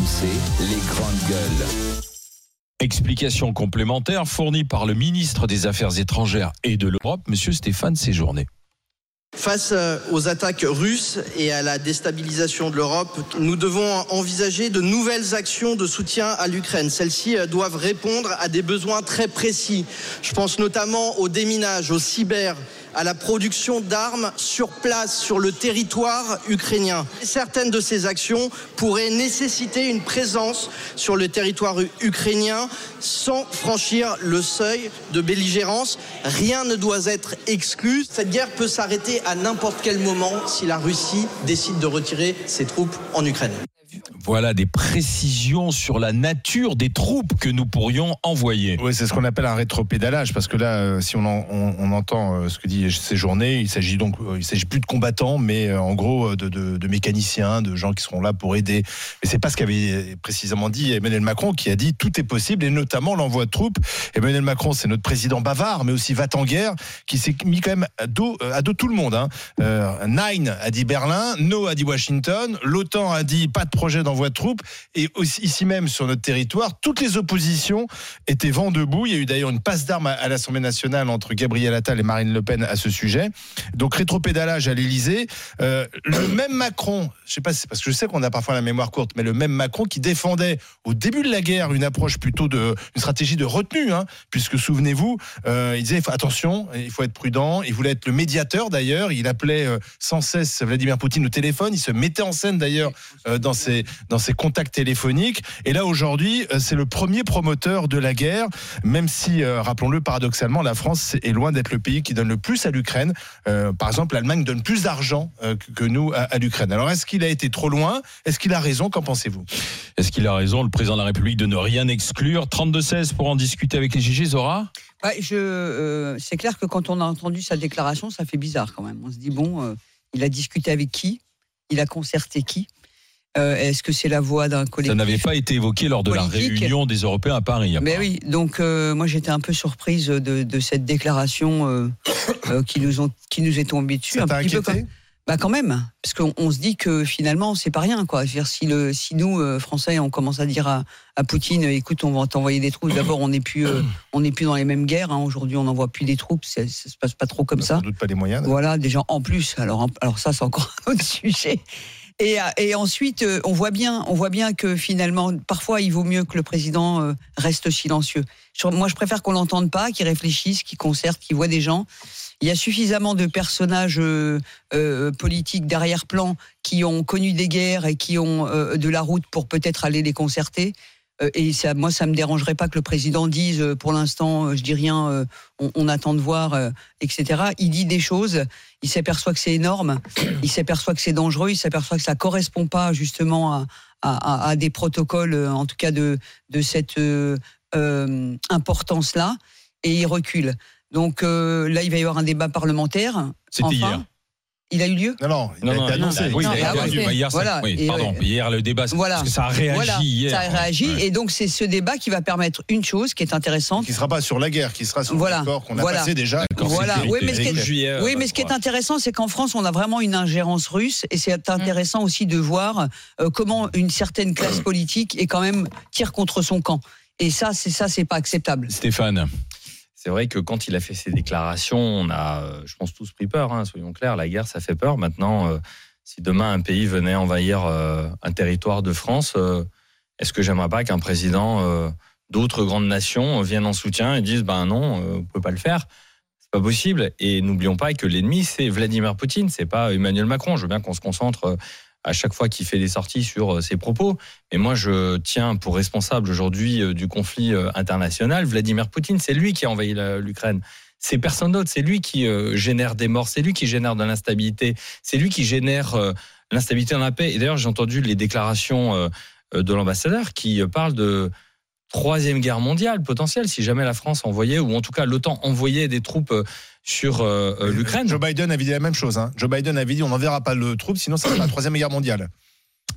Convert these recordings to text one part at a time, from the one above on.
RMC, les grandes gueules. Explication complémentaire fournie par le ministre des Affaires étrangères et de l'Europe, Monsieur Stéphane Séjourné. Face euh, aux attaques russes et à la déstabilisation de l'Europe, nous devons envisager de nouvelles actions de soutien à l'Ukraine. Celles-ci euh, doivent répondre à des besoins très précis. Je pense notamment au déminage, au cyber, à la production d'armes sur place, sur le territoire ukrainien. Certaines de ces actions pourraient nécessiter une présence sur le territoire ukrainien sans franchir le seuil de belligérance. Rien ne doit être exclu. Cette guerre peut s'arrêter à n'importe quel moment si la Russie décide de retirer ses troupes en Ukraine. Voilà des précisions sur la nature des troupes que nous pourrions envoyer. Oui, c'est ce qu'on appelle un rétropédalage, parce que là, euh, si on, en- on- on entend euh, ce que dit ces journées, il s'agit donc, euh, il s'agit plus de combattants, mais en gros de, mécaniciens, de gens qui seront là pour aider. Mais c'est pas ce qu'avait précisément dit Emmanuel Macron, qui a dit tout est possible, et notamment l'envoi de troupes. Emmanuel Macron, c'est notre président bavard, mais aussi va en guerre, qui s'est mis quand même à dos, à tout le monde. Hein. Nine a dit Berlin, No a dit Washington, l'OTAN a dit pas de projet d'envoi de troupes, et ici même sur notre territoire, toutes les oppositions étaient vent debout. Il y a eu d'ailleurs une passe d'armes à, l'Assemblée nationale entre Gabriel Attal et Marine Le Pen à ce sujet. Donc rétropédalage à l'Élysée. Euh, le même Macron, je sais pas, c'est parce que je sais qu'on a parfois la mémoire courte, mais le même Macron qui défendait au début de la guerre une approche plutôt de une stratégie de retenue, hein, puisque souvenez-vous, euh, il disait attention, il faut être prudent. Il voulait être le médiateur d'ailleurs. Il appelait euh, sans cesse Vladimir Poutine au téléphone. Il se mettait en scène d'ailleurs dans ses dans ses contacts téléphoniques. Et là aujourd'hui, euh, c'est le premier promoteur de la guerre, même si, euh, rappelons-le, paradoxalement, la France est loin d'être le pays qui donne le plus à l'Ukraine. Euh, par exemple, l'Allemagne donne plus d'argent euh, que, nous à, à l'Ukraine. Alors est-ce qu'il a été trop loin? Est-ce qu'il a raison? Qu'en pensez-vous? Est-ce qu'il a raison, le président de la République, de ne rien exclure? 32-16 pour en discuter avec les GG, Zora? Ouais, je, euh, c'est clair que quand on a entendu sa déclaration, ça fait bizarre quand même. On se dit bon, euh, il a discuté avec qui? Il a concerté qui? Euh, Est-ce que c'est la voix d'un Ça collectif n'avait pas été évoqué lors de la réunion des Européens à Paris. Mais apparemment. oui, donc euh, moi j'étais un peu surprise de, de cette déclaration euh, euh, qui nous ont qui nous est tombée dessus. Ça un petit peu inquiété? comme- bah quand même, parce qu'on on se dit que finalement c'est pas rien quoi. Dire, si le si nous euh, Français on commence à dire à, à Poutine, écoute, on va t'envoyer des troupes. D'abord, on n'est plus euh, on n'est plus dans les mêmes guerres. hein. Aujourd'hui, on n'envoie plus des troupes. Ça, ça se passe pas trop comme On ça. Sans doute pas les moyens. Voilà, déjà en plus. Alors, en- alors ça, c'est encore un autre sujet. Et, euh, et ensuite, euh, on voit bien, on voit bien que finalement, parfois, il vaut mieux que le président euh, reste silencieux. Moi, je préfère qu'on l'entende pas, qu'il réfléchisse, qu'il concerte, qu'il voit des gens. Il y a suffisamment de personnages euh, euh, politiques d'arrière-plan qui ont connu des guerres et qui ont euh, de la route pour peut-être aller les concerter. Et ça, moi, ça me dérangerait pas que le président dise, pour l'instant, je dis rien, on, on attend de voir, etc. Il dit des choses, il s'aperçoit que c'est énorme, il s'aperçoit que c'est dangereux, il s'aperçoit que ça correspond pas justement à, à- à- des protocoles, euh, en tout cas de, de cette euh, euh, importance-là, et il recule. Donc euh, là, il va y avoir un débat parlementaire. C'était Enfin, hier. Il a eu lieu Non, non, il Non, a non, été annoncé. Oui, il a été- bah, hier, ça- oui, pardon. ouais. Hier, le débat, Voilà. parce que ça a réagi Voilà, hier. ça a réagi, Ouais. et donc c'est ce débat qui va permettre une chose qui est intéressante. Qui sera pas sur la guerre, qui sera sur Voilà. l'accord qu'on a Voilà. passé déjà. Voilà. Oui, mais ce qui est- Eric Juillet, Oui, euh, mais ce qui est ouais. intéressant, c'est qu'en France, on a vraiment une ingérence russe, et c'est intéressant aussi de voir euh, comment une certaine classe politique est quand même tire contre son camp. Et ça, c'est ça, c'est pas acceptable. Stéphane, C'est vrai que quand il a fait ses déclarations, on a, euh, je pense, tous pris peur. hein, soyons clairs, la guerre, ça fait peur. Maintenant, euh, si demain un pays venait envahir euh, un territoire de France, est-ce que j'aimerais pas qu'un président d'autres grandes nations vienne en soutien et dise, ben non, euh, vous pouvez pas le faire. C'est pas possible. Et n'oublions pas que l'ennemi, c'est Vladimir Poutine, c'est pas Emmanuel Macron. Je veux bien qu'on se concentre à chaque fois qu'il fait des sorties sur euh, ses propos. Mais moi, je tiens pour responsable aujourd'hui euh, du conflit euh, international Vladimir Poutine. C'est lui qui a envahi l'Ukraine. C'est personne d'autre. C'est lui qui génère des morts. C'est lui qui génère de l'instabilité. C'est lui qui génère l'instabilité dans la paix. Et d'ailleurs, j'ai entendu les déclarations de l'ambassadeur qui parle de troisième guerre mondiale potentielle si jamais la France envoyait ou en tout cas l'OTAN envoyait des troupes sur euh, euh, l'Ukraine. Joe Biden avait dit la même chose. hein. Joe Biden avait dit on n'enverra pas le troupe, sinon ça sera la troisième guerre mondiale.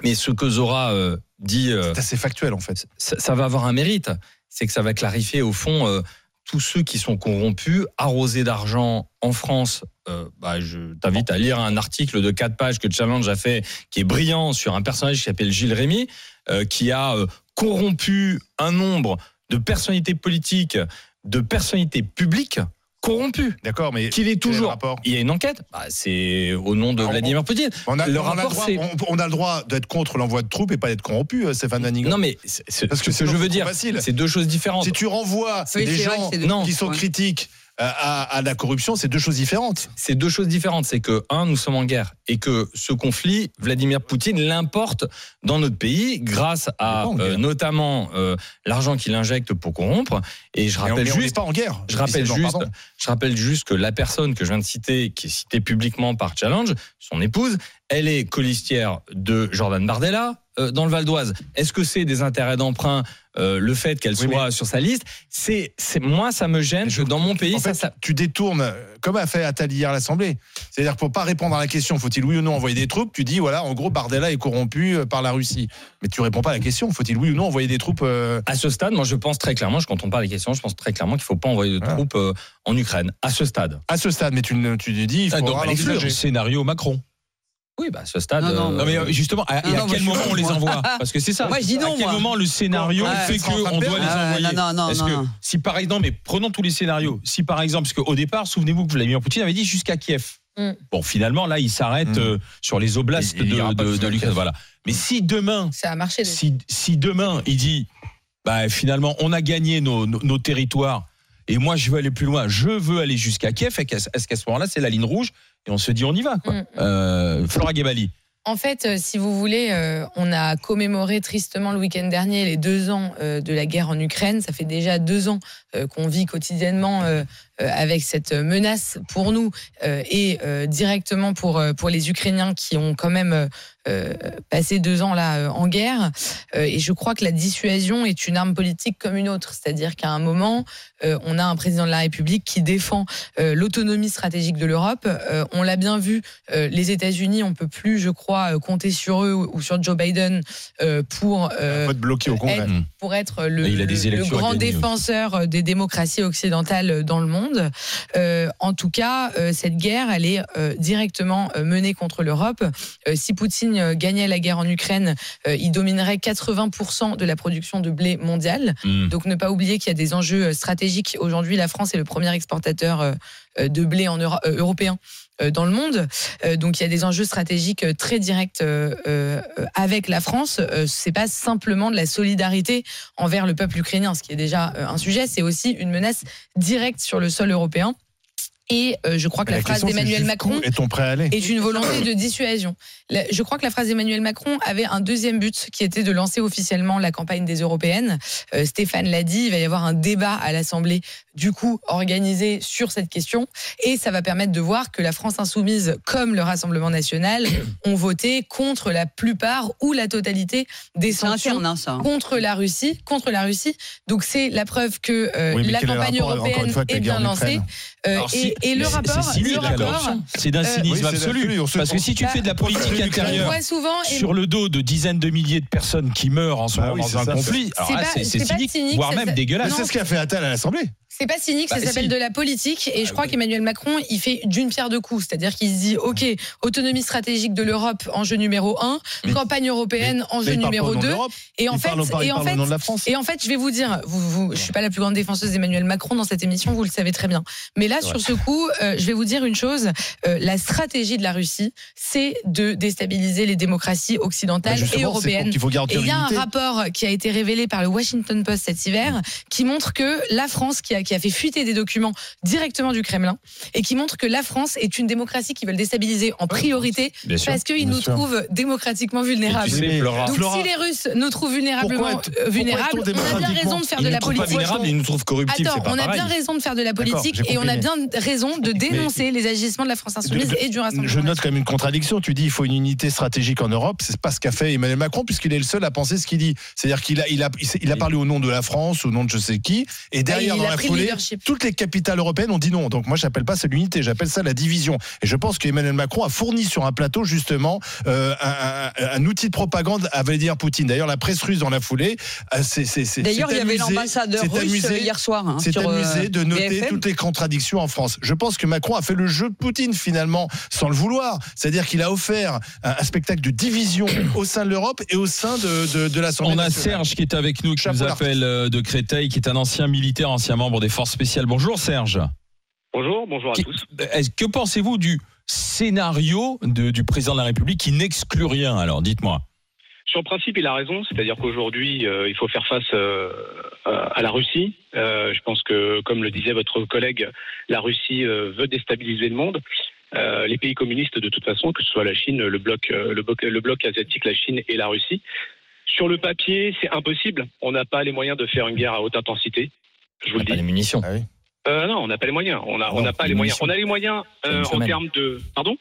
Mais ce que Zora euh, dit, euh, C'est assez factuel en fait. ça, ça va avoir un mérite, c'est que ça va clarifier au fond euh, tous ceux qui sont corrompus, arrosés d'argent en France. euh, bah, je t'invite à lire un article de 4 pages que Challenge a fait, qui est brillant sur un personnage qui s'appelle Gilles Rémy, euh, qui a euh, corrompu un nombre de personnalités politiques, de personnalités publiques corrompues. D'accord, mais Qu'il est toujours. rapport? Il y a une enquête? Bah, c'est au nom de Alors, Vladimir Poutine. on a, le on a rapport, le droit, on, on a le droit d'être contre l'envoi de troupes et pas d'être corrompu, euh, Stéphane Ingold. Non, mais c'est- c'est- Parce que ce que je veux c'est dire, c'est deux choses différentes. Si tu renvoies Oui, des gens qui sont Ouais. critiques à, à la corruption, c'est deux choses différentes. c'est deux choses différentes. C'est que, un, nous sommes en guerre et que ce conflit, Vladimir Poutine l'importe dans notre pays grâce à euh, notamment euh, l'argent qu'il injecte pour corrompre. Et je rappelle on juste. pas en guerre. Je rappelle, juste, pardon. je rappelle juste que la personne que je viens de citer, qui est citée publiquement par Challenge, son épouse, elle est colistière de Jordan Bardella euh, dans le Val d'Oise. Est-ce que c'est des intérêts d'emprunt euh, le fait qu'elle Oui, soit sur sa liste? C'est, c'est moi, ça me gêne. Je- que dans mon pays, En ça, fait, ça- tu détournes, euh, comme a fait Attali hier à l'Assemblée. C'est-à-dire pour pas répondre à la question, faut-il oui ou non envoyer des troupes? Tu dis voilà, en gros, Bardella est corrompu euh, par la Russie. Mais tu réponds pas à la question, faut-il oui ou non envoyer des troupes euh, À ce stade, moi, je pense très clairement, je compte pas les questions, je pense très clairement qu'il faut pas envoyer de Ah. troupes euh, en Ukraine. À ce stade. à ce stade Mais tu, tu dis, il Ah, donc, faudra à l'exclure, l'envisager. scénario Macron. Oui, bah, à ce stade. Non, non, euh, Non mais justement, à, et Non, à non, quel moment on les envoie Parce que c'est ça. Moi, je dis non, À quel moi. moment le scénario fait qu'on doit les envoyer non, non, non, que si par exemple, mais prenons tous les scénarios. Si par exemple, parce qu'au départ, souvenez-vous que Vladimir Poutine avait dit jusqu'à Kiev. Mm. Bon, finalement, là, il s'arrête Mm. euh, sur les oblasts Il- il de, de- de l'Ukraine. Kiev. Voilà. Mais si demain, Ça a marché. si, si demain il dit bah, finalement on a gagné nos, nos- nos territoires et moi je veux aller plus loin, je veux aller jusqu'à Kiev, est-ce qu'à ce moment-là c'est la ligne rouge et on se dit on y va quoi. Mm. Euh, Flora Gebali. En fait, euh, si vous voulez, euh, on a commémoré tristement le week-end dernier les deux ans euh, de la guerre en Ukraine. Ça fait déjà deux ans euh, qu'on vit quotidiennement avec cette menace pour nous euh, et euh, directement pour euh, pour les Ukrainiens qui ont quand même euh, euh, passé deux ans là euh, en guerre. Euh, et je crois que la dissuasion est une arme politique comme une autre, c'est-à-dire qu'à un moment, euh, on a un président de la République qui défend euh, l'autonomie stratégique de l'Europe. Euh, on l'a bien vu, euh, les États-Unis, on peut plus, je crois, euh, compter sur eux ou, sur Joe Biden euh, pour euh, bloqué au être- pour être le, Il a des le- le élections à grand gagner défenseur des démocraties occidentales dans le monde. Euh, en tout cas, euh, cette guerre, elle est euh, directement menée contre l'Europe. Si Poutine gagnait la guerre en Ukraine, il dominerait 80% de la production de blé mondiale. Mm. Donc ne pas oublier qu'il y a des enjeux stratégiques. Aujourd'hui, la France est le premier exportateur de blé en Euro- européen dans le monde. Euh, Donc il y a des enjeux stratégiques euh, très directs euh, euh, avec la France. Euh, C'est pas simplement de la solidarité envers le peuple ukrainien, ce qui est déjà euh, un sujet. C'est aussi une menace directe sur le sol européen. Et euh, je crois que la, phrase d'Emmanuel Macron Est-on prêt à aller est une volonté de dissuasion. La- Je crois que la phrase d'Emmanuel Macron avait un deuxième but qui était de lancer officiellement la campagne des européennes. Euh, Stéphane l'a dit, il va y avoir un débat à l'Assemblée, du coup organisé sur cette question, et ça va permettre de voir que la France insoumise, comme le Rassemblement national, ont voté contre la plupart ou la totalité des sanctions interne, hein, ça. hein. contre la Russie, contre la Russie. Donc c'est la preuve que euh, Oui, la campagne rapport, européenne fois, est bien en lancée. Euh, Alors, et, si- et le rapport, c'est. C'est d'un euh, cynisme oui, absolu. Parce que si tu Bah, fais de la politique intérieure souvent sur le dos de dizaines de milliers de personnes qui meurent en ce Bah moment oui, dans un ça, conflit, alors c'est cynique, cynique, voire même dégueulasse. C'est ce qu'a fait Attal à l'Assemblée. C'est pas cynique, Bah, ça s'appelle si. de la politique. Et je Ah, crois oui. qu'Emmanuel Macron, il fait d'une pierre deux coups. C'est-à-dire qu'il se dit, OK, autonomie stratégique de l'Europe, enjeu numéro un, Mais- campagne européenne, Là, enjeu il numéro deux. Et en il fait, il et en fait, et en je vais vous dire, vous, vous, je suis pas la plus grande défenseuse d'Emmanuel Macron dans cette émission, vous le savez très bien. Mais là, sur ce coup, euh, je vais vous dire une chose euh, la stratégie de la Russie, c'est de déstabiliser les démocraties occidentales Bah, et européennes. qu'il faut Et garantir il y a un rapport qui a été révélé par le Washington Post cet hiver qui montre que la France, qui a, qui a fait fuiter des documents directement du Kremlin, et qui montre que la France est une démocratie qui veut le déstabiliser en priorité Bien parce qu'ils nous sûr. trouvent démocratiquement vulnérables. tu sais, Mais- Flora, Donc Flora, si les Russes nous trouvent vulnérablement euh, vulnérables, on a bien raison de faire ils de nous la trouvent pas politique. vulnérables, ils nous trouvent corruptifs. Attends, on a pareil. bien raison de faire de la politique et on a bien raison de dénoncer les agissements de la France insoumise De- de- et du Rassemblement. Je note quand même une contradiction. Tu dis il faut une unité stratégique en Europe. C'est pas ce qu'a fait Emmanuel Macron puisqu'il est le seul à penser ce qu'il dit. C'est-à-dire qu'il a, il a, il a parlé au nom de la France, au nom de je sais qui. Et derrière il dans a la foulée, toutes les capitales européennes ont dit non. Donc moi, j'appelle pas ça l'unité, j'appelle ça la division. Et je pense qu'Emmanuel Macron a fourni sur un plateau justement euh, un, un- un outil de propagande à Vladimir Poutine. D'ailleurs, la presse russe dans la foulée, euh, c'est D'ailleurs, il y avait amusé- l'ambassadeur s'est russe amusé- hier soir. hein, c'est sur, euh, amusé de noter BFM. toutes les contradictions en France. Je pense que Macron a fait le jeu de Poutine finalement, sans le vouloir. C'est-à-dire qu'il a offert un, un spectacle de division au sein de l'Europe et au sein de, de, de l'Assemblée On a nationale. Serge qui est avec nous, qui Chapeau nous appelle euh, de Créteil, qui est un ancien militaire, ancien membre des forces spéciales. Bonjour Serge. Bonjour, bonjour à tous. Est-ce- Que pensez-vous du scénario de- du président de la République qui n'exclut rien Alors, dites-moi? Sur le principe, il a raison, c'est-à-dire qu'aujourd'hui, euh, il faut faire face euh, à la Russie. Euh, je pense que, comme le disait votre collègue, la Russie veut déstabiliser le monde. Les pays communistes, de toute façon, que ce soit la Chine, le bloc, le bloc, le bloc asiatique, la Chine et la Russie. Sur le papier, c'est impossible. On n'a pas les moyens de faire une guerre à haute intensité. Je vous On le pas les munitions. Ah oui. Euh, non, on n'a pas les moyens. On n'a pas les les moyens. On a les moyens euh, en termes de. Pardon?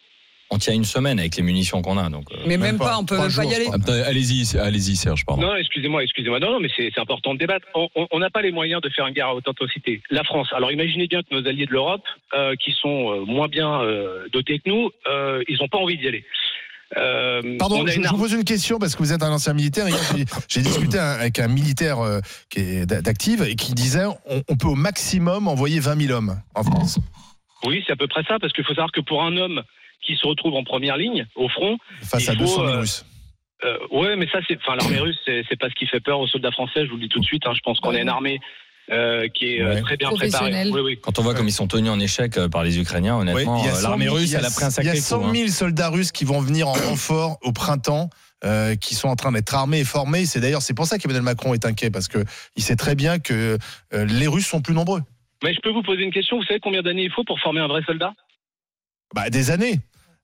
On tient une semaine avec les munitions qu'on a. Donc, euh, Mais Même même pas. pas, on peut pas jours, y aller. Allez-y, allez-y Serge, pardon. Non, excusez-moi, excusez-moi. Non, non, mais c'est important de débattre. On- n'a pas les moyens de faire une guerre à haute intensité. La France. Alors imaginez bien que nos alliés de l'Europe, euh, qui sont moins bien euh, dotés que nous, euh, ils n'ont pas envie d'y aller. Euh, Pardon, je, une je vous pose une question parce que vous êtes un ancien militaire. J'ai- discuté avec un militaire euh, qui est d'a- d'active et qui disait on, on peut au maximum envoyer 20 000 hommes en France. Oui, c'est à peu près ça, parce qu'il faut savoir que pour un homme qui se retrouve en première ligne, au front, face Il à faut, 200 000 euh, Russes. euh, ouais, mais ça, c'est, enfin, l'armée russe, c'est pas ce qui fait peur aux soldats français. Je vous le dis tout de suite. hein. je pense qu'on a une armée euh, qui est euh, Ouais. très bien. Professionnelle. Oui, oui. quand on voit comme ils sont tenus en échec euh, par les Ukrainiens, honnêtement, il y a 100 l'armée 000 russe, il y a- elle a pris un Il y sacré a coup. 100 hein. 000 soldats russes qui vont venir en renfort au printemps. euh, qui sont en train d'être armés et formés. C'est d'ailleurs c'est pour ça qu'Emmanuel Macron est inquiet parce que il sait très bien que euh, les Russes sont plus nombreux. Mais je peux vous poser une question. Vous savez combien d'années il faut pour former un vrai soldat? Bah, des années.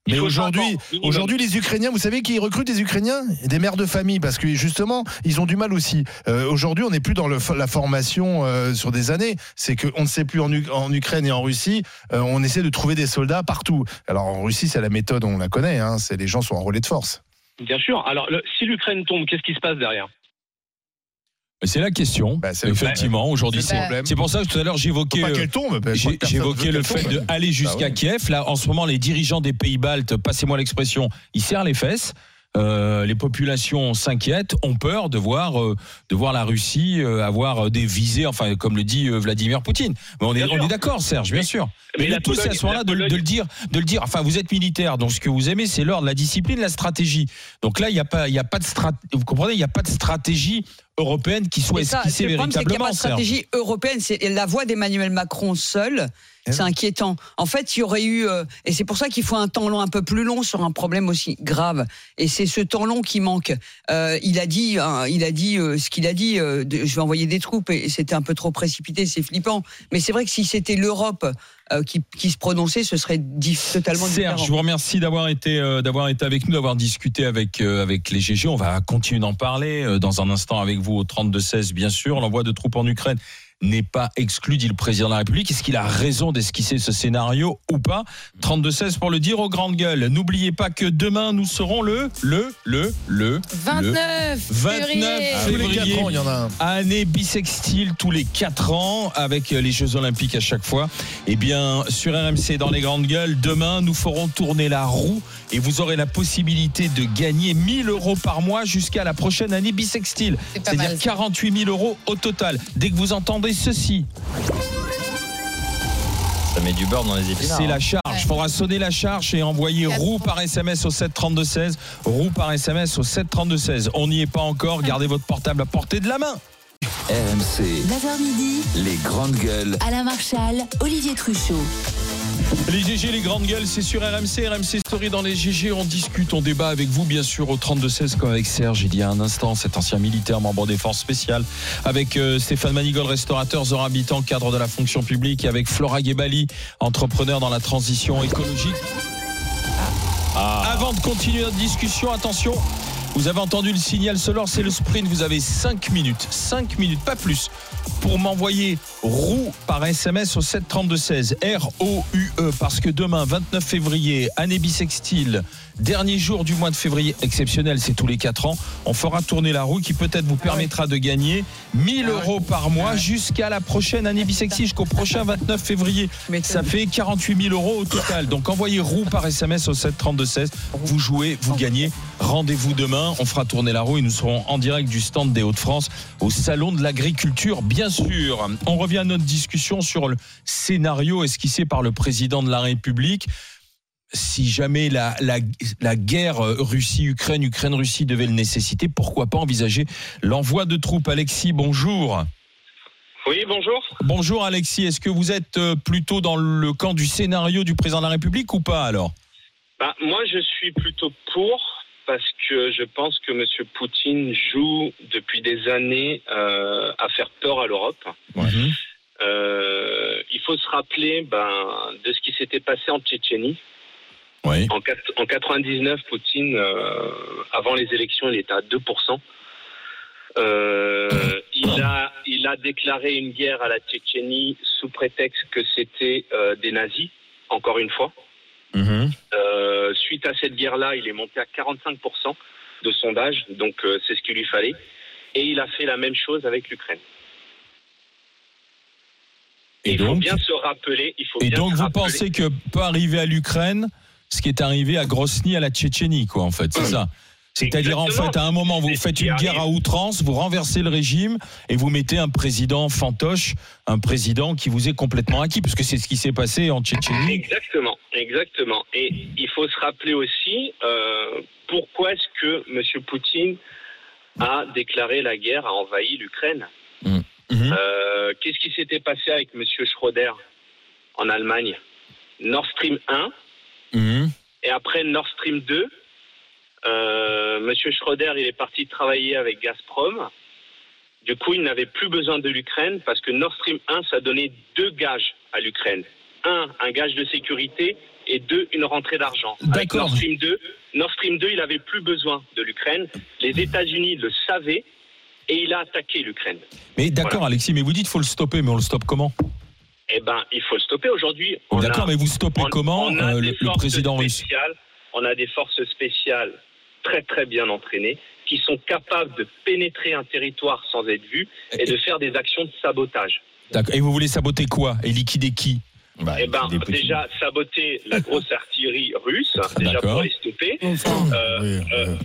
Mais aujourd'hui, 5 ans, minimum. aujourd'hui, les Ukrainiens, vous savez qui recrutent des Ukrainiens? Des mères de famille, parce que justement, ils ont du mal aussi. Euh, aujourd'hui, on n'est plus dans le, la formation euh, sur des années. C'est qu'on ne sait plus en, Ukraine et en Russie. euh, on essaie de trouver des soldats partout. Alors en Russie, c'est la méthode, on la connaît. Hein, c'est les gens sont en relais de force. Bien sûr. Alors, le- si l'Ukraine tombe, qu'est-ce qui se passe derrière? C'est la question. Bah, Effectivement, aujourd'hui, C'est c'est pour ça que tout à l'heure j'évoquais. euh, J'évoquais le fait d'aller jusqu'à Bah ouais. Kiev. Là, en ce moment, les dirigeants des pays baltes, passez-moi l'expression, ils serrent les fesses. Euh, les populations s'inquiètent, ont peur de voir, euh, de voir la Russie euh, avoir des visées, enfin, comme le dit euh, Vladimir Poutine. Mais on est, on d'accord, Serge, bien sûr. Mais, la le tout, c'est à Pologne- ce moment-là de, le- de Pologne- le dire, de le dire. Enfin, vous êtes militaire, donc ce que vous aimez, c'est l'ordre, la discipline, la stratégie. Donc là, il n'y a pas, il y a pas de strat, vous comprenez, il n'y a pas de stratégie européenne qui soit ça, esquissée le problème, c'est qu'il n'y a pas véritablement, de stratégie européenne. C'est la voix d'Emmanuel Macron seul. C'est inquiétant. En fait, il y aurait eu, euh, et c'est pour ça qu'il faut un temps long un peu plus long sur un problème aussi grave. Et c'est ce temps long qui manque. Euh, il a dit, hein, il a dit euh, ce qu'il a dit. euh, de- je vais envoyer des troupes, et c'était un peu trop précipité, c'est flippant. Mais c'est vrai que si c'était l'Europe euh, qui, qui se prononçait, ce serait totalement Serge, différent. je vous remercie d'avoir été euh, d'avoir été avec nous, d'avoir discuté avec euh, avec les GG. On va continuer d'en parler euh, dans un instant avec vous au 32 16 bien sûr. L'envoi de troupes en Ukraine n'est pas exclu, dit le président de la République. Est-ce qu'il a raison d'esquisser ce scénario ou pas 32 16 pour le dire aux grandes gueules. N'oubliez pas que demain nous serons le le le le 29 29 février. Tous les février. 4 ans, il y en a un. Année bisextile tous les 4 ans avec les Jeux Olympiques à chaque fois. Eh bien, sur RMC dans les grandes gueules, demain, nous ferons tourner la roue et vous aurez la possibilité de gagner 1000 euros par mois jusqu'à la prochaine année bisextile. C'est pas mal. C'est-à-dire 48 000 euros au total. Dès que vous entendez ceci, Ça met du beurre dans les épinards. c'est hein. la charge. Il faudra sonner la charge et envoyer roue par SMS au 732-16. Roue par SMS au 732-16. On n'y est pas encore. Gardez votre portable à portée de la main. RMC, 9h midi, les grandes gueules. Alain Marchal, Olivier Truchot. Les GG, les grandes gueules, c'est sur RMC, RMC Story dans les GG. On discute, on débat avec vous, bien sûr, au 32-16, comme avec Serge il y a un instant, cet ancien militaire, membre des forces spéciales, avec euh, Stéphane Manigol, restaurateur, Zora Habitant, cadre de la fonction publique, et avec Flora Gebali, entrepreneur dans la transition écologique. Avant de continuer notre discussion, attention. Vous avez entendu le signal sonore, c'est le sprint. Vous avez 5 minutes, 5 minutes, pas plus, pour m'envoyer roue par SMS au 732-16. R-O-U-E. Parce que demain, 29 février, année bisextile, Dernier jour du mois de février exceptionnel, c'est tous les 4 ans. On fera tourner la roue qui peut-être vous permettra de gagner 1000 euros par mois jusqu'à la prochaine année bisexy, jusqu'au prochain 29 février. Ça fait 48 000 euros au total. Donc envoyez roue par SMS au 7 32 16. Vous jouez, vous gagnez. Rendez-vous demain. On fera tourner la roue et nous serons en direct du stand des Hauts-de-France au salon de l'agriculture, bien sûr. On revient à notre discussion sur le scénario esquissé par le président de la République si jamais la, la, la guerre Russie-Ukraine, Ukraine-Russie devait le nécessiter, pourquoi pas envisager l'envoi de troupes? Alexis, bonjour. Oui, bonjour. Bonjour Alexis, est-ce que vous êtes euh, plutôt dans le camp du scénario du président de la République ou pas alors? Bah, moi, je suis plutôt pour parce que je pense que M. Poutine joue depuis des années euh, à faire peur à l'Europe. Mhm. Euh, il faut se rappeler ben, de ce qui s'était passé en Tchétchénie. En, quat- en 99, Poutine, euh, avant les élections, il était à 2%. Euh, il, a, il a déclaré une guerre à la Tchétchénie sous prétexte que c'était euh, des nazis, encore une fois. Mhm. Euh, suite à cette guerre-là, il est monté à 45% de sondage, donc euh, c'est ce qu'il lui fallait. Et il a fait la même chose avec l'Ukraine. Et il faut bien se rappeler. Il faut et bien donc vous rappeler- pensez que peut arriver à l'Ukraine ce qui est arrivé à Grosny à la Tchétchénie, quoi, en fait, c'est ça? C'est-à-dire, en fait, à un moment, vous faites une guerre à outrance, vous renversez le régime et vous mettez un président fantoche, un président qui vous est complètement acquis, parce que c'est ce qui s'est passé en Tchétchénie. Exactement, exactement. Et il faut se rappeler aussi euh, pourquoi est-ce que M. Poutine a déclaré la guerre, a envahi l'Ukraine. Mhm. Euh, Qu'est-ce qui s'était passé avec M. Schroeder en Allemagne? Nord Stream 1 Mhm. et après Nord Stream 2. Euh, Monsieur Schroeder, il est parti travailler avec Gazprom. Du coup, il n'avait plus besoin de l'Ukraine parce que Nord Stream 1, ça donnait deux gages à l'Ukraine. Un, un gage de sécurité et deux, une rentrée d'argent. Avec. Nord Stream 2, Nord Stream 2, il n'avait plus besoin de l'Ukraine. Les États-Unis le savaient et il a attaqué l'Ukraine. Mais d'accord, Alexis, mais vous dites qu'il faut le stopper, mais on le stoppe comment? Eh ben, il faut le stopper aujourd'hui. D'accord, mais vous stoppez on- comment on euh, le, président russe? On a des forces spéciales très très bien entraînées qui sont capables de pénétrer un territoire sans être vus et de faire des actions de sabotage. D'accord. Et vous voulez saboter quoi Et liquider qui? Bah, Eh ben, petits- déjà saboter la grosse artillerie russe, déjà pour les stopper. Euh, Oui, euh,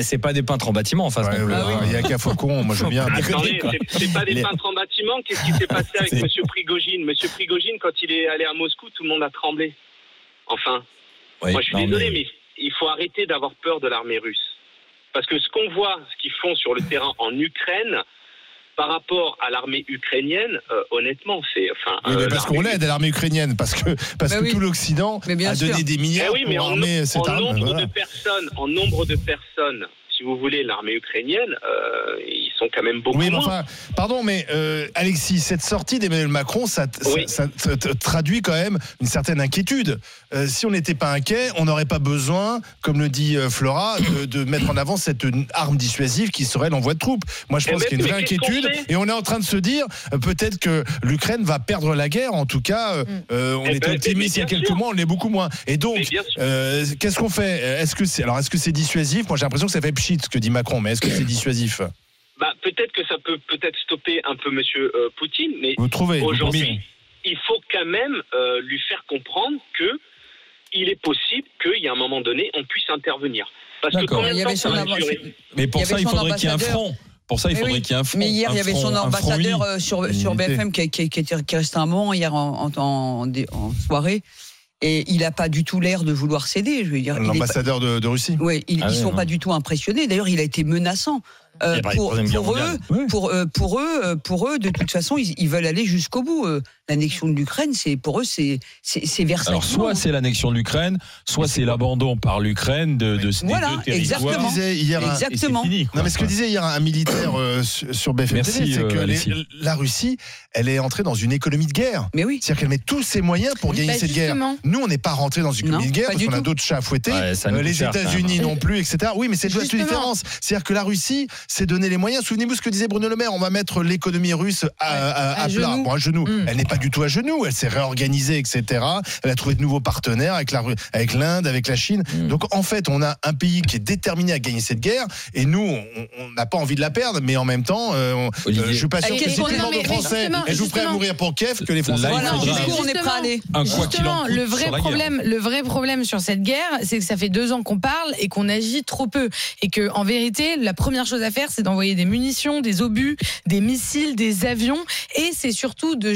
C'est pas des peintres en bâtiment en face. ouais. Il y a qu'à Faucon, moi je veux bien. Attendez, c'est- pas des peintres en bâtiment. Qu'est-ce qui s'est passé avec Monsieur Prigogine? Monsieur Prigogine, quand il est allé à Moscou, tout le monde a tremblé. Enfin, Oui, moi je suis non, désolé, mais- mais... il faut arrêter d'avoir peur de l'armée russe. Parce que ce qu'on voit, ce qu'ils font sur le terrain en Ukraine, par rapport à l'armée ukrainienne, euh, honnêtement, c'est enfin. Oui, mais euh, parce qu'on l'aide à l'armée ukrainienne, parce que, parce Bah que oui. tout l'Occident a donné sûr. des Eh milliards oui, mais pour en, armer cette en arme. nombre voilà. de personnes, en nombre de personnes, si vous voulez, l'armée ukrainienne, euh, ils sont quand même beaucoup Oui, mais enfin, pardon, mais euh, Alexis, cette sortie d'Emmanuel Macron, ça, ça- Oui. ça, ça te traduit quand même une certaine inquiétude. Euh, si on n'était pas inquiet, on n'aurait pas besoin, comme le dit Flora, de, de mettre en avant cette arme dissuasive qui serait l'envoi de troupes. Moi, je Eh pense qu'il y a une vraie inquiétude, et on est en train de se dire peut-être que l'Ukraine va perdre la guerre. En tout cas, euh, euh, on Eh était ben, optimiste il y a quelques sûr. mois, on l'est beaucoup moins. Et donc, euh, qu'est-ce qu'on fait? Est-ce que c'est alors est-ce que c'est dissuasif? Moi, j'ai l'impression que ça fait pchit ce que dit Macron, mais est-ce que c'est dissuasif Bah, peut-être que ça peut peut-être stopper un peu Monsieur euh, Poutine, mais Vous trouvez vous aujourd'hui, il faut quand même euh, lui faire comprendre que il est possible qu'il y a un moment donné, on puisse intervenir. Parce que D'accord. combien il de y temps avait ça son va durer Mais pour Il y ça, il faudrait qu'il y ait un ambassadeur. front. Pour ça, il faudrait oui. qu'il y ait un front. Mais hier, il y avait front- son ambassadeur euh, sur, sur. BFM qui, qui, qui était qui restait un moment hier en, en, en- en soirée. Et il n'a pas du tout l'air de vouloir céder. Je veux dire, il est pas- L'ambassadeur de, de Russie Ouais, ils, Ah ils oui, sont non. pas du tout impressionnés. D'ailleurs, il a été menaçant. Euh, pour, eux, mondiale. Oui. pour, euh, pour eux, euh, pour eux, de toute façon, ils, ils veulent aller jusqu'au bout. L'annexion de l'Ukraine, c'est pour eux, c'est c'est Versailles. Alors, soit c'est l'annexion de l'Ukraine, soit c'est l'abandon par l'Ukraine de, de ces Voilà, deux territoires. exactement. un- Exactement. fini, quoi. Non, mais ce que disait hier un militaire euh, sur BFM Merci, TV, c'est euh, que les- la Russie, elle est entrée dans une économie de guerre. Mais oui. C'est-à-dire qu'elle met tous ses moyens pour gagner Bah, cette guerre. Nous, on n'est pas rentré dans une économie Non, de guerre parce qu'on a d'autres chats à fouetter. Euh, les États-Unis non plus, etc. Oui, mais c'est la différence. C'est-à-dire que la Russie, c'est donner les moyens. Souvenez-vous ce que disait Bruno Le Maire, on va mettre l'économie russe à, à- à à plat, genoux. bon, à genoux. Mm. Elle n'est pas du tout à genoux, elle s'est réorganisée, etc. Elle a trouvé de nouveaux partenaires avec la Ru- avec l'Inde, avec la Chine. Mm. Donc en fait, on a un pays qui est déterminé à gagner cette guerre, et nous, on- n'a pas envie de la perdre, mais en même temps, euh, on- euh, je suis pas sûr que si aux mais Français justement, êtes-vous prêts à mourir pour Kiev que les Français Là, il Voilà, on est prêt à aller Justement, le vrai problème, le vrai problème sur cette guerre, c'est que ça fait deux ans qu'on parle et qu'on agit trop peu, et que en vérité, la première chose à faire, c'est d'envoyer des munitions, des obus, des missiles, des avions, et c'est surtout de, de-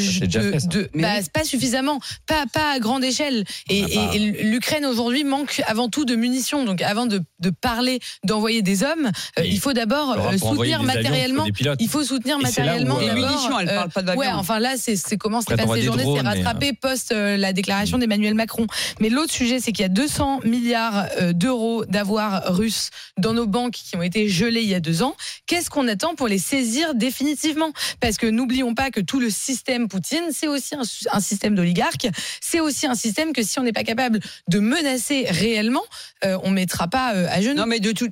fait, de- bah, oui. pas suffisamment, pas pas à grande échelle. Et, On a pas- et- et l'Ukraine aujourd'hui manque avant tout de munitions. Donc avant de, de parler d'envoyer des hommes, euh, il faut d'abord euh, soutenir des avions, il faut matériellement. Il faut soutenir Et matériellement euh, Les d'abord, munitions, elle euh, parle pas d'avion. Ouais, enfin là, c'est c'est comment s'est Après, passée t'envoies cette des journée, c'est rattrapé post euh, la déclaration d'Emmanuel Macron. Mais l'autre sujet, c'est qu'il y a 200 milliards euh, d'euros d'avoirs russes dans nos banques qui ont été gelés il y a deux ans. Qu'est-ce qu'on attend pour les saisir définitivement? Parce que n'oublions pas que tout le système Poutine, c'est aussi un, un système d'oligarques. C'est aussi un système que si on n'est pas capable de menacer réellement, euh, on mettra pas euh, à genoux. Non, mais de tout.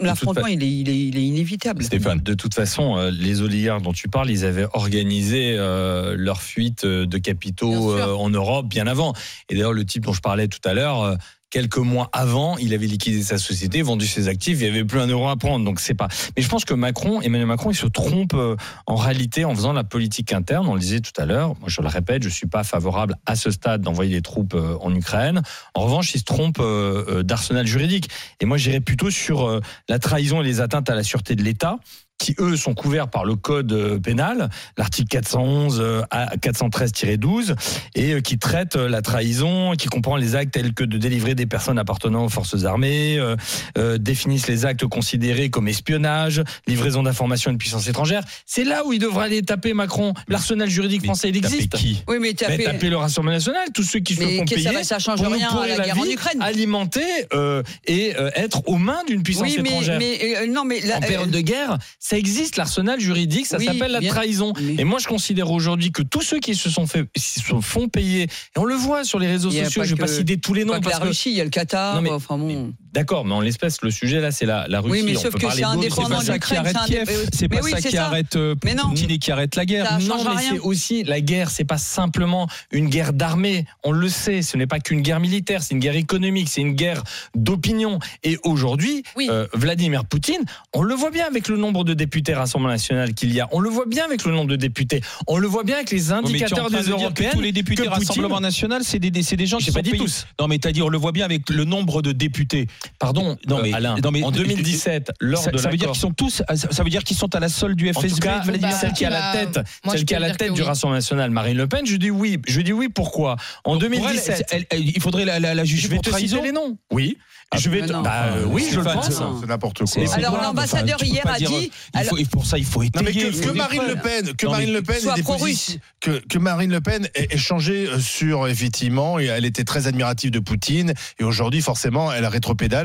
L'affrontement, il est, il, est, il est inévitable. Stéphane. De toute façon, euh, les oligarques dont tu parles, ils avaient organisé euh, leur fuite de capitaux euh, en Europe bien avant. Et d'ailleurs, le type dont je parlais tout à l'heure, euh, quelques mois avant, il avait liquidé sa société, vendu ses actifs, il n'y avait plus un euro à prendre. Donc c'est pas. Mais je pense que Macron, Emmanuel Macron, il se trompe euh, en réalité en faisant la politique interne. On le disait tout à l'heure. Moi, je le répète, je suis pas favorable à ce stade d'envoyer des troupes euh, en Ukraine. En revanche, il se trompe euh, d'arsenal juridique. Et moi, j'irais plutôt sur la trahison et les atteintes à la sûreté de l'État qui eux sont couverts par le code euh, pénal, l'article 411 euh, à 413-12, et euh, qui traite la trahison, qui comprend les actes tels que de délivrer des personnes appartenant aux forces armées, euh, euh, définissent les actes considérés comme espionnage, livraison d'informations à une puissance étrangère. C'est là où il devrait aller taper Macron. L'arsenal juridique Mais français, il taper existe. qui? Oui, mais Mais taper. taper le Rassemblement national, tous ceux qui se font ça payer va- ça change pour nous rien à pourrir la guerre en vie, Ukraine. alimenter euh, et euh, être aux mains d'une puissance Oui, mais, étrangère mais euh, non, mais la- en période de guerre, ça existe l'arsenal juridique, ça Oui, s'appelle la bien- trahison. Oui. Et moi, je considère aujourd'hui que tous ceux qui se sont fait, se font payer, et on le voit sur les réseaux sociaux, pas je vais pas citer tous les pas noms que parce la que Russie, il y a le Qatar. Non, mais- enfin bon. D'accord, mais en l'espèce, le sujet là, c'est la, la Russie. Oui, mais on sauf peut que c'est indépendant de ça ça. qui l'Ukraine, arrête c'est pas ça qui arrête. Poutine et qui arrête la guerre. Ça Non, mais c'est aussi la guerre, c'est pas simplement une guerre d'armée. On le sait, ce n'est pas qu'une guerre militaire, c'est une guerre économique, c'est une guerre d'opinion. Et aujourd'hui, Oui. euh, Vladimir Poutine, on le voit bien avec le nombre de députés Rassemblement national qu'il y a. On le voit bien avec le nombre de députés. On le voit bien avec les indicateurs des dire que européennes. tous les députés Rassemblement National, c'est des, gens qui sont pas dit payés. tous. Non, mais t'as dit, on le voit bien avec le nombre de députés. Pardon, Non, euh, mais- Alain. non, mais- en 2017, lors ça, de ça veut dire qu'ils sont tous, ça veut dire qu'ils sont à la solde du En FSB. tout cas, de Vladimir bah, celle qui est à la bah, tête, moi, celle qui peux la tête du oui. Rassemblement national, Marine Le Pen, je dis oui. Je dis oui pourquoi? En Donc, pour elle, 2017, elle- elle- il faudrait la, la, la je juger vais pour te trahison. citer les noms. Oui. Ah, je vais te- non. bah, euh, oui, je le pense. c'est- n'importe quoi. Alors, l'ambassadeur Enfin, hier a dire- dit- il faut, pour ça, il faut Non mais étayer. que, Marine. Le Pen, que Non, Marine Le Pen soit ait des que, que Marine Le Pen ait ait changé euh, sur effectivement, et elle était très admirative de Poutine et aujourd'hui forcément elle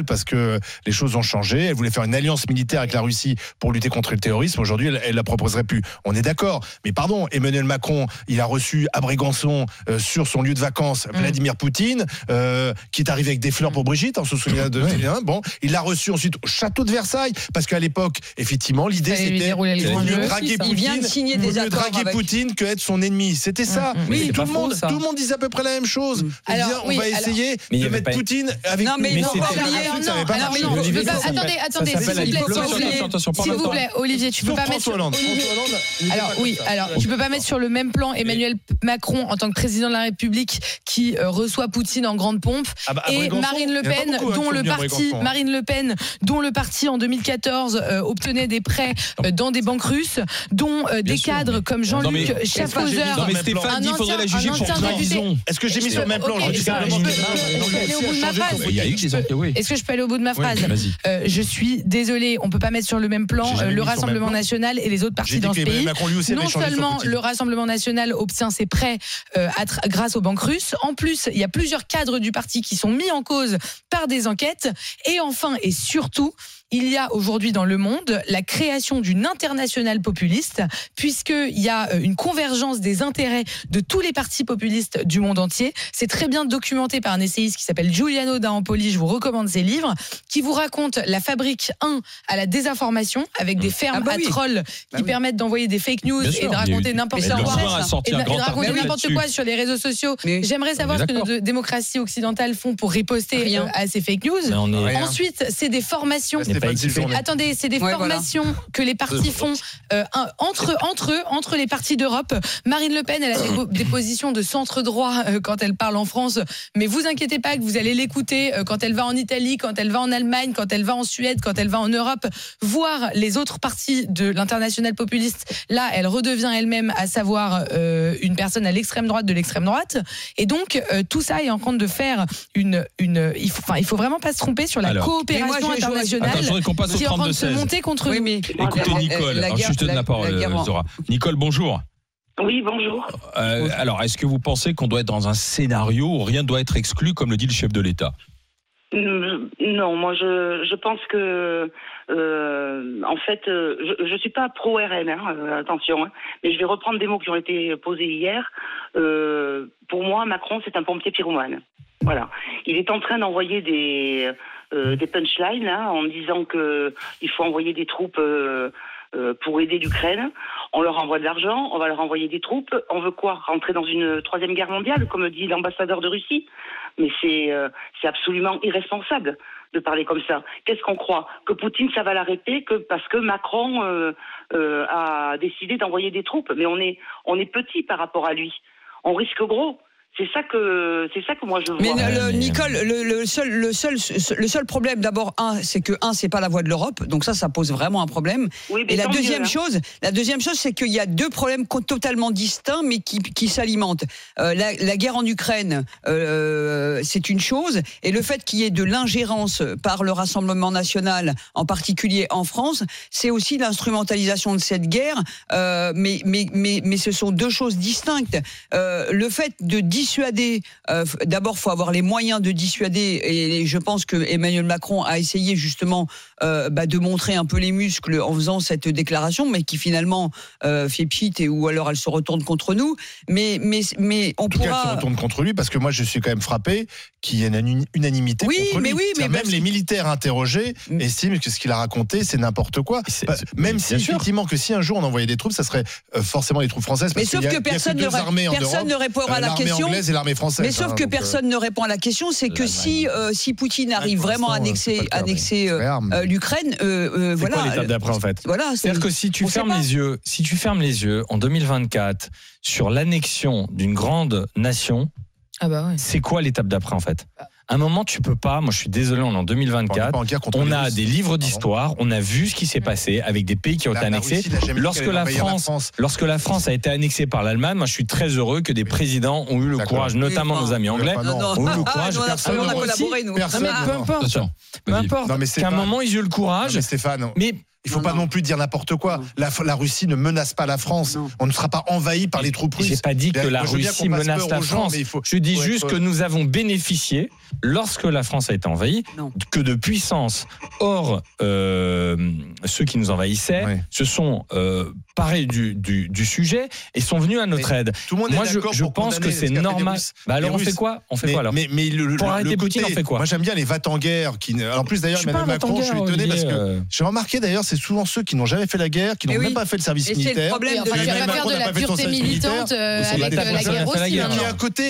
parce que les choses ont changé. Elle voulait faire une alliance militaire avec la Russie pour lutter contre le terrorisme. Aujourd'hui elle, elle la proposerait plus. On est d'accord, mais pardon, Emmanuel Macron, il a reçu à Brégançon euh, sur son lieu de vacances Mm. Vladimir Poutine, euh, qui est arrivé avec des fleurs pour Brigitte, on se souvient de hein, bon, il l'a reçu ensuite au château de Versailles parce qu'à l'époque effectivement l'idée c'était mieux draguer aussi, ça. Il vient de Poutine, signer vaut des mieux draguer avec- Poutine que être son ennemi. C'était ça. Mm, mm. Mais Oui, tout le faux, monde, ça. tout le monde disait à peu près la même chose. De Alors, dire, on oui, va alors- essayer Mais de mettre pas- Poutine avec Non, mais Mais non, c'était- non, non, je Olivier, peux pas- attendez, attendez, s'il vous plaît, s'il vous plaît. Olivier, tu peux pas mettre Alors oui, alors tu peux pas mettre sur le même plan Emmanuel Macron en tant que président de la République qui euh, reçoit Poutine en grande pompe Ah bah, et Marine Le Pen hein, dont le parti hein. Marine Le Pen dont le parti en 2014 euh, obtenait des prêts euh, dans des banques russes dont des cadres comme Non, Jean-Luc est-ce que j'ai Schaffhauser Non, Un qu'il faudrait la ancien- député. trahison. Est-ce que j'ai mis sur le même plan Je dis est-ce que je peux- aller au bout de ma phrase comme Il y a eu des enquêtes, oui. Est-ce que je peux aller au bout de ma phrase Vas-y. Euh, Je suis désolé, on peut pas mettre sur le même plan euh, le Rassemblement national et les autres partis dans ce pays. Non seulement le Rassemblement national obtient ses prêts euh, grâce aux banques russes, en plus, il y a plusieurs cadres du parti qui sont mis en cause par des enquêtes. Et enfin, et surtout, il y a aujourd'hui dans le monde la création d'une internationale populiste, puisqu'il y a euh, une convergence des intérêts de tous les partis populistes du monde entier. C'est très bien documenté par un essayiste qui s'appelle Giuliano D'Ampoli, je vous recommande ses livres, qui vous raconte la fabrique 1 à la désinformation, avec des fermes Ah bah à trolls qui oui. permettent d'envoyer des fake news Bien et sûr, de raconter n'importe quoi. Et de- de raconter n'importe sur les réseaux sociaux. J'aimerais savoir ce que nos démocraties occidentales font pour riposter Rien. euh, à ces fake news. Ensuite, c'est des formations. Séjourné. Attendez, c'est des Ouais, voilà. formations que les partis font euh, entre entre eux, entre les partis d'Europe. Marine Le Pen, elle a des, po- des positions de centre droit euh, quand elle parle en France, mais vous inquiétez pas que vous allez l'écouter euh, quand elle va en Italie, quand elle va en Allemagne, quand elle va en Suède, quand elle va en Europe, voir les autres partis de l'international populiste. Là, elle redevient elle-même, à savoir euh, une personne à l'extrême droite de l'extrême droite. Et donc euh, tout ça est en train de faire une une. Il faut, enfin, il faut vraiment pas se tromper sur la Alors. Mais moi, coopération internationale Qu'on passe au se 32-16. monter contre Oui, mais Écoutez Nicole, la alors guerre- je te donne la, la- parole, Zora. Nicole, bonjour. Oui, bonjour. Euh, alors, est-ce que vous pensez qu'on doit être dans un scénario où rien ne doit être exclu, comme le dit le chef de l'État? Mm, Non, moi je, je pense que euh, en fait euh, je, je suis pas pro RN, hein, euh, attention, hein, mais je vais reprendre des mots qui ont été posés hier. Euh, pour moi, Macron c'est un pompier pyromane. Voilà, il est en train d'envoyer des euh, des punchlines hein, en disant que il faut envoyer des troupes euh, euh, pour aider l'Ukraine. On leur envoie de l'argent, on va leur envoyer des troupes. On veut quoi? Rentrer dans une troisième guerre mondiale, comme dit l'ambassadeur de Russie? Mais c'est euh, c'est absolument irresponsable de parler comme ça. Qu'est-ce qu'on croit? Que Poutine, ça va l'arrêter que parce que Macron euh, euh, a décidé d'envoyer des troupes. Mais on est on est petit par rapport à lui. On risque gros. C'est ça que c'est ça que moi je vois. Mais, le- mais- Nicole, le, le seul, le seul, le seul problème, d'abord, un, c'est que un, c'est pas la voix de l'Europe, donc ça, ça pose vraiment un problème. Oui, mais Et la mieux, deuxième hein. chose, la deuxième chose, c'est qu'il y a deux problèmes totalement distincts, mais qui, qui s'alimentent. Euh, la, la guerre en Ukraine, euh, c'est une chose, et le fait qu'il y ait de l'ingérence par le Rassemblement national, en particulier en France, c'est aussi l'instrumentalisation de cette guerre. Euh, mais, mais, mais, mais ce sont deux choses distinctes. Euh, le fait de dissuader, euh, d'abord, faut avoir les moyens de dissuader, et je pense que Emmanuel Macron a essayé justement euh, bah, de montrer un peu les muscles en faisant cette déclaration, mais qui finalement euh, fait pchit et ou alors elle se retourne contre nous. Mais, mais, mais on En tout cas, elle se pourra. retourne contre lui parce que moi, je suis quand même frappé qu'il y ait une unanimité Oui, contre mais lui. oui, mais même parce les que- militaires interrogés Mm. estiment que ce qu'il a raconté, c'est n'importe quoi. C'est- Bah, c'est- même si sûr. effectivement que si un jour on envoyait des troupes, ça serait euh, forcément les troupes françaises. Mais parce sauf qu'il y a- que il y a personne, deux ne, personne ne répondra euh, à la question. Anglaise et l'armée française. Mais sauf hein, que donc, euh, personne ne répond à la question, c'est que si, euh, si Poutine arrive vraiment à annexer, euh, euh, l'Ukraine, C'est voilà. quoi l'étape d'après en fait Voilà, c'est- C'est-à-dire que si tu fermes les yeux, si tu fermes les yeux en 2024 sur l'annexion d'une grande nation, Ah bah ouais. c'est quoi l'étape d'après en fait? À un moment, tu peux pas. Moi, je suis désolé, on est en on n'est 2024. pas en guerre contre On les a des livres d'histoire, on a vu ce qui s'est passé avec des pays qui ont La- été annexés. N'a Lorsque la France, lorsque la France a été annexée par l'Allemagne, moi, je suis très heureux que des présidents ont eu le courage, notamment nos amis anglais, ont eu le Ah, courage. nous, on a- personne on a ne- collaboré, nous. Personne, Non, mais peu importe. Peu importe. Qu'à un moment, ils aient eu le Non, courage. mais Stéphane, Mais il faut Non, pas non. non plus dire n'importe quoi. La, la Russie ne menace pas la France. Non. On ne sera pas envahi par les troupes J'ai russes. pas dit que la Russie menace la gens, France. mais il faut- Je dis faut juste être- que nous avons bénéficié, lorsque la France a été envahie, Non. que de puissances hors euh, ceux qui nous envahissaient Ouais. se sont euh, parés du, du, du sujet et sont venus à notre Mais aide. Tout le monde Moi, est je, je pour pense que c'est normal. Russes. Bah alors, on fait quoi On fait mais, quoi alors mais, mais le, Pour le- arrêter le Poutine, côté- on fait quoi Moi j'aime bien les va en guerre. Qui, ne- en plus d'ailleurs, Emmanuel Macron, je suis étonné parce que euh, j'ai remarqué d'ailleurs, c'est souvent ceux qui n'ont jamais fait la guerre, qui n'ont même pas fait le service Et c'est le militaire. problème de faire Macron de la service militante euh, militaire. avec C'est euh, la la guerre la aussi. guerre. Qui est hein. à côté,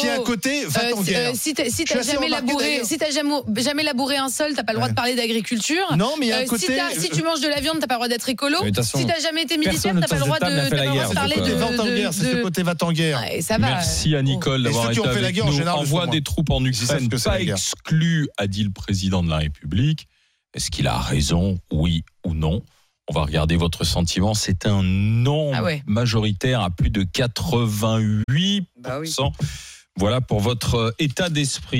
qui est à côté, va en si- guerre. si t'as jamais labouré, d'ailleurs. si t'as jamais, labouré un sol, t'as pas le droit de parler d'agriculture. Non, mais a Euh, côté. si tu manges de la viande, t'as pas le droit d'être écolo. Si t'as jamais été militaire, t'as pas le droit de la guerre, parler c'est de. quoi. va en guerre, c'est ce côté va en guerre. Merci à Nicole d'avoir ceux qui été ont fait la avec guerre, en nous. général, le Envoi font des troupes en Ukraine, pas la guerre. exclu, a dit le président de la République. Est-ce qu'il a raison, oui ou non? On va regarder votre sentiment. C'est un non Ah ouais. majoritaire à plus de 88%. Bah oui. Voilà pour votre état d'esprit.